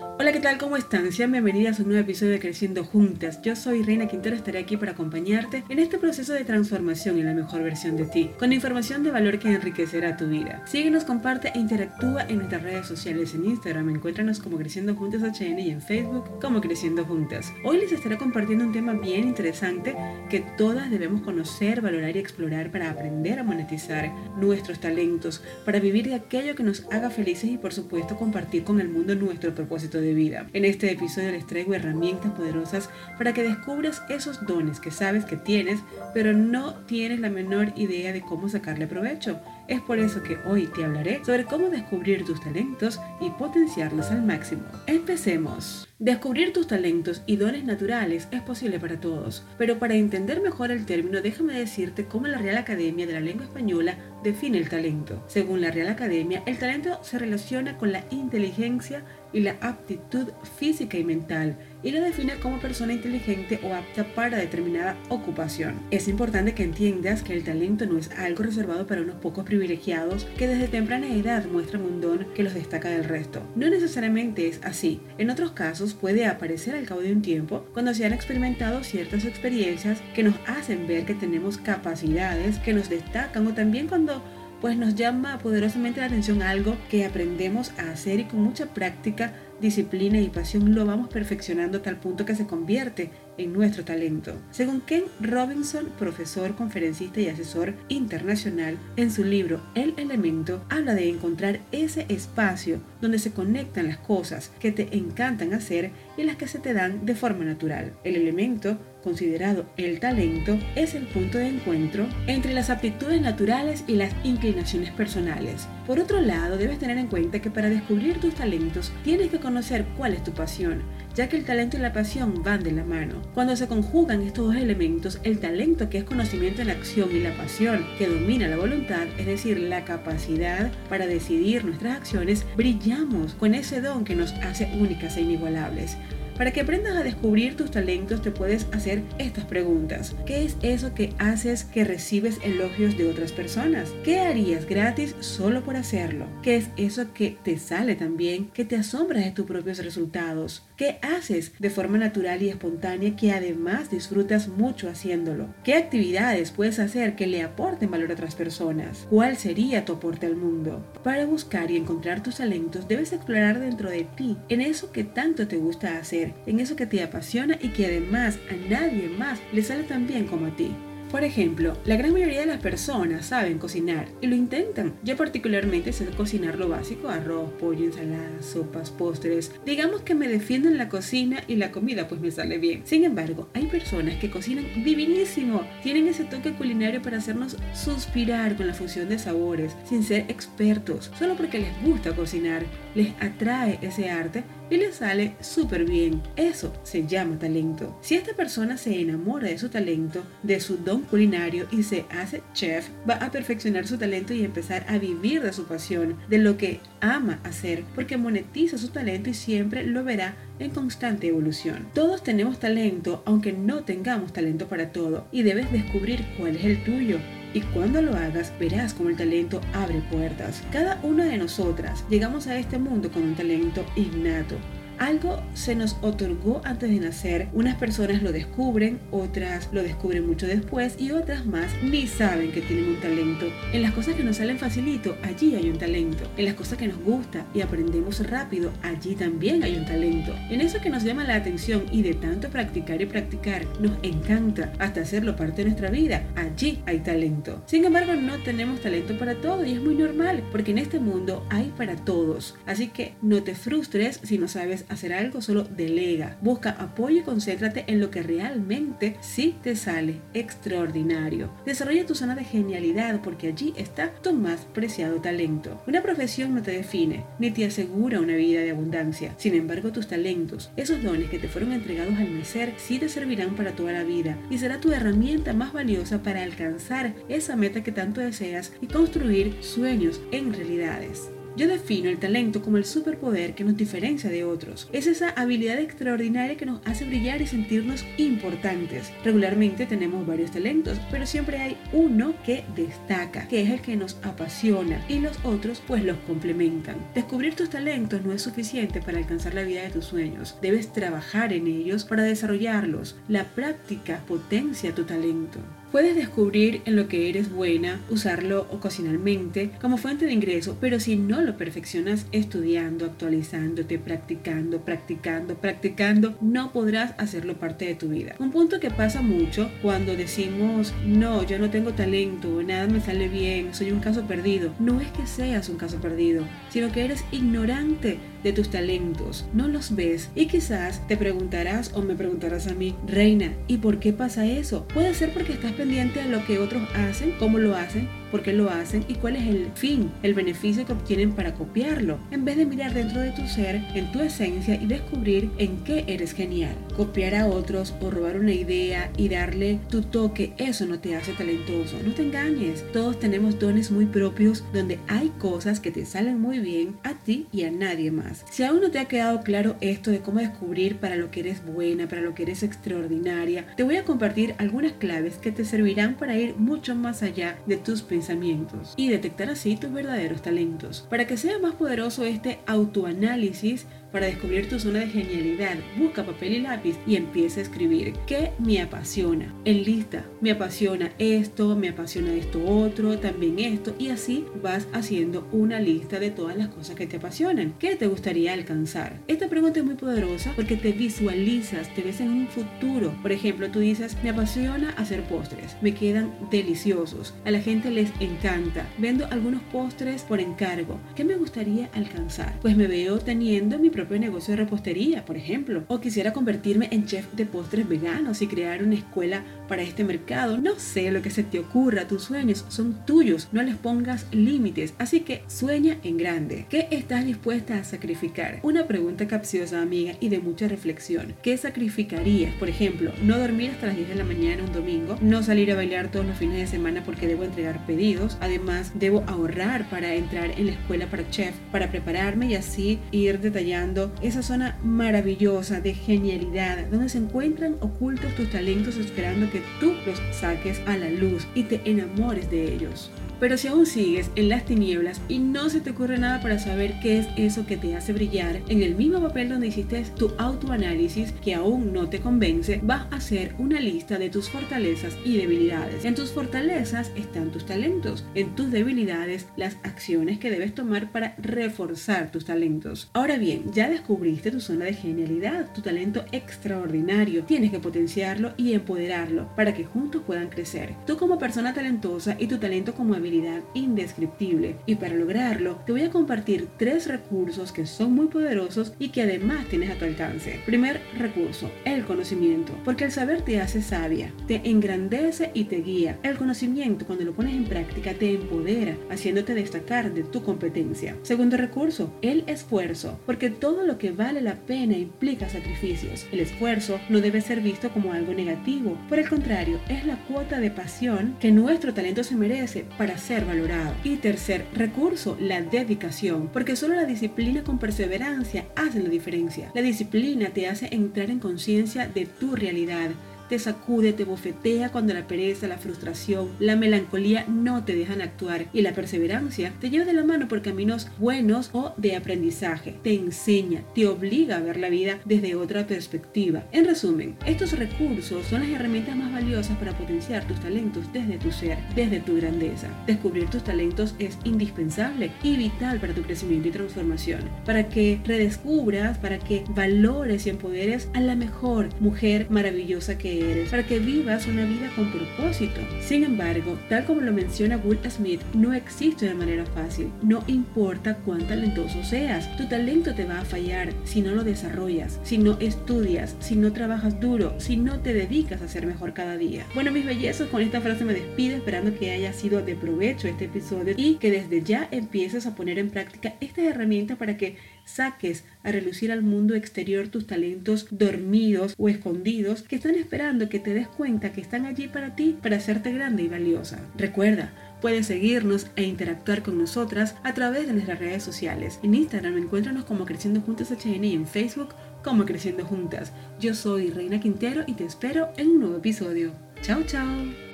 Hola, ¿qué tal? ¿Cómo están? Sean bienvenidas a un nuevo episodio de Creciendo Juntas. Yo soy Reina Quintero, estaré aquí para acompañarte en este proceso de transformación en la mejor versión de ti, con información de valor que enriquecerá tu vida. Síguenos, comparte e interactúa en nuestras redes sociales. En Instagram encuéntranos como Creciendo Juntas HN y en Facebook como Creciendo Juntas. Hoy les estaré compartiendo un tema bien interesante que todas debemos conocer, valorar y explorar para aprender a monetizar nuestros talentos, para vivir de aquello que nos haga felices y por supuesto compartir con el mundo nuestro propósito de vida. En este episodio les traigo herramientas poderosas para que descubras esos dones que sabes que tienes, pero no tienes la menor idea de cómo sacarle provecho. Es por eso que hoy te hablaré sobre cómo descubrir tus talentos y potenciarlos al máximo. Empecemos. Descubrir tus talentos y dones naturales es posible para todos, pero para entender mejor el término déjame decirte cómo la Real Academia de la Lengua Española define el talento. Según la Real Academia, el talento se relaciona con la inteligencia y la aptitud física y mental y lo define como persona inteligente o apta para determinada ocupación. Es importante que entiendas que el talento no es algo reservado para unos pocos privilegiados que desde temprana edad muestran un don que los destaca del resto. No necesariamente es así. En otros casos puede aparecer al cabo de un tiempo cuando se han experimentado ciertas experiencias que nos hacen ver que tenemos capacidades que nos destacan o también cuando pues nos llama poderosamente la atención algo que aprendemos a hacer y con mucha práctica, disciplina y pasión lo vamos perfeccionando a tal punto que se convierte en nuestro talento. Según Ken Robinson, profesor, conferencista y asesor internacional, en su libro El elemento habla de encontrar ese espacio donde se conectan las cosas que te encantan hacer y las que se te dan de forma natural. El elemento considerado el talento, es el punto de encuentro entre las aptitudes naturales y las inclinaciones personales. Por otro lado, debes tener en cuenta que para descubrir tus talentos tienes que conocer cuál es tu pasión, ya que el talento y la pasión van de la mano. Cuando se conjugan estos dos elementos, el talento que es conocimiento en acción y la pasión que domina la voluntad, es decir, la capacidad para decidir nuestras acciones, brillamos con ese don que nos hace únicas e inigualables. Para que aprendas a descubrir tus talentos te puedes hacer estas preguntas. ¿Qué es eso que haces que recibes elogios de otras personas? ¿Qué harías gratis solo por hacerlo? ¿Qué es eso que te sale también que te asombra de tus propios resultados? ¿Qué haces de forma natural y espontánea que además disfrutas mucho haciéndolo? ¿Qué actividades puedes hacer que le aporten valor a otras personas? ¿Cuál sería tu aporte al mundo? Para buscar y encontrar tus talentos debes explorar dentro de ti, en eso que tanto te gusta hacer en eso que te apasiona y que además a nadie más le sale tan bien como a ti. Por ejemplo, la gran mayoría de las personas saben cocinar y lo intentan. Yo particularmente sé cocinar lo básico, arroz, pollo, ensaladas, sopas, postres. Digamos que me defiendo en la cocina y la comida pues me sale bien. Sin embargo, hay personas que cocinan divinísimo. Tienen ese toque culinario para hacernos suspirar con la fusión de sabores, sin ser expertos. Solo porque les gusta cocinar, les atrae ese arte y les sale súper bien. Eso se llama talento. Si esta persona se enamora de su talento, de su don culinario y se hace chef, va a perfeccionar su talento y empezar a vivir de su pasión, de lo que ama hacer, porque monetiza su talento y siempre lo verá en constante evolución. Todos tenemos talento, aunque no tengamos talento para todo, y debes descubrir cuál es el tuyo. Y cuando lo hagas, verás cómo el talento abre puertas. Cada una de nosotras llegamos a este mundo con un talento innato algo se nos otorgó antes de nacer. Unas personas lo descubren, otras lo descubren mucho después y otras más ni saben que tienen un talento. En las cosas que nos salen facilito, allí hay un talento. En las cosas que nos gusta y aprendemos rápido, allí también hay un talento. En eso que nos llama la atención y de tanto practicar y practicar, nos encanta hasta hacerlo parte de nuestra vida, allí hay talento. Sin embargo, no tenemos talento para todo y es muy normal, porque en este mundo hay para todos. Así que no te frustres si no sabes hacer algo, solo delega. Busca apoyo y concéntrate en lo que realmente sí te sale extraordinario. Desarrolla tu zona de genialidad porque allí está tu más preciado talento. Una profesión no te define ni te asegura una vida de abundancia. Sin embargo, tus talentos, esos dones que te fueron entregados al nacer, sí te servirán para toda la vida y será tu herramienta más valiosa para alcanzar esa meta que tanto deseas y construir sueños en realidades. Yo defino el talento como el superpoder que nos diferencia de otros. Es esa habilidad extraordinaria que nos hace brillar y sentirnos importantes. Regularmente tenemos varios talentos, pero siempre hay uno que destaca, que es el que nos apasiona y los otros pues los complementan. Descubrir tus talentos no es suficiente para alcanzar la vida de tus sueños. Debes trabajar en ellos para desarrollarlos. La práctica potencia tu talento. Puedes descubrir en lo que eres buena, usarlo ocasionalmente como fuente de ingreso, pero si no lo perfeccionas estudiando, actualizándote, practicando, practicando, practicando, no podrás hacerlo parte de tu vida. Un punto que pasa mucho cuando decimos, no, yo no tengo talento, nada me sale bien, soy un caso perdido. No es que seas un caso perdido, sino que eres ignorante de tus talentos, no los ves y quizás te preguntarás o me preguntarás a mí, Reina, ¿y por qué pasa eso? Puede ser porque estás pendiente a lo que otros hacen, cómo lo hacen, por qué lo hacen y cuál es el fin, el beneficio que obtienen para copiarlo, en vez de mirar dentro de tu ser, en tu esencia y descubrir en qué eres genial. Copiar a otros o robar una idea y darle tu toque, eso no te hace talentoso. No te engañes, todos tenemos dones muy propios donde hay cosas que te salen muy bien a ti y a nadie más. Si aún no te ha quedado claro esto de cómo descubrir para lo que eres buena, para lo que eres extraordinaria, te voy a compartir algunas claves que te servirán para ir mucho más allá de tus pensamientos y detectar así tus verdaderos talentos. Para que sea más poderoso este autoanálisis, para descubrir tu zona de genialidad, busca papel y lápiz y empieza a escribir qué me apasiona. En lista, me apasiona esto, me apasiona esto otro, también esto y así vas haciendo una lista de todas las cosas que te apasionan. ¿Qué te gustaría alcanzar? Esta pregunta es muy poderosa porque te visualizas, te ves en un futuro. Por ejemplo, tú dices, me apasiona hacer postres, me quedan deliciosos, a la gente les encanta, vendo algunos postres por encargo. ¿Qué me gustaría alcanzar? Pues me veo teniendo mi propio negocio de repostería, por ejemplo, o quisiera convertirme en chef de postres veganos y crear una escuela para este mercado. No sé lo que se te ocurra, tus sueños son tuyos, no les pongas límites, así que sueña en grande. ¿Qué estás dispuesta a sacrificar? Una pregunta capciosa, amiga, y de mucha reflexión. ¿Qué sacrificarías? Por ejemplo, no dormir hasta las 10 de la mañana un domingo, no salir a bailar todos los fines de semana porque debo entregar pedidos, además debo ahorrar para entrar en la escuela para chef, para prepararme y así ir detallando esa zona maravillosa de genialidad donde se encuentran ocultos tus talentos esperando que tú los saques a la luz y te enamores de ellos. Pero si aún sigues en las tinieblas y no se te ocurre nada para saber qué es eso que te hace brillar, en el mismo papel donde hiciste tu autoanálisis que aún no te convence, vas a hacer una lista de tus fortalezas y debilidades. En tus fortalezas están tus talentos, en tus debilidades las acciones que debes tomar para reforzar tus talentos. Ahora bien, ya descubriste tu zona de genialidad, tu talento extraordinario. Tienes que potenciarlo y empoderarlo para que juntos puedan crecer. Tú como persona talentosa y tu talento como habilidad indescriptible. Y para lograrlo, te voy a compartir tres recursos que son muy poderosos y que además tienes a tu alcance. Primer recurso, el conocimiento. Porque el saber te hace sabia, te engrandece y te guía. El conocimiento, cuando lo pones en práctica, te empodera, haciéndote destacar de tu competencia. Segundo recurso, el esfuerzo. Porque todo lo que vale la pena implica sacrificios. El esfuerzo no debe ser visto como algo negativo. Por el contrario, es la cuota de pasión que nuestro talento se merece para ser valorado. Y tercer recurso, la dedicación, porque solo la disciplina con perseverancia hace la diferencia. La disciplina te hace entrar en conciencia de tu realidad te sacude, te bofetea cuando la pereza, la frustración, la melancolía no te dejan actuar y la perseverancia te lleva de la mano por caminos buenos o de aprendizaje, te enseña, te obliga a ver la vida desde otra perspectiva. En resumen, estos recursos son las herramientas más valiosas para potenciar tus talentos desde tu ser, desde tu grandeza. Descubrir tus talentos es indispensable y vital para tu crecimiento y transformación, para que redescubras, para que valores y empoderes a la mejor mujer maravillosa que para que vivas una vida con propósito. Sin embargo, tal como lo menciona Will Smith, no existe de manera fácil. No importa cuán talentoso seas, tu talento te va a fallar si no lo desarrollas, si no estudias, si no trabajas duro, si no te dedicas a ser mejor cada día. Bueno, mis bellezas, con esta frase me despido esperando que haya sido de provecho este episodio y que desde ya empieces a poner en práctica estas herramientas para que saques a relucir al mundo exterior tus talentos dormidos o escondidos que están esperando que te des cuenta que están allí para ti, para hacerte grande y valiosa. Recuerda, Puedes seguirnos e interactuar con nosotras a través de nuestras redes sociales. En Instagram encuéntranos como Creciendo Juntas HN y en Facebook como Creciendo Juntas. Yo soy Reina Quintero y te espero en un nuevo episodio. Chao, chao.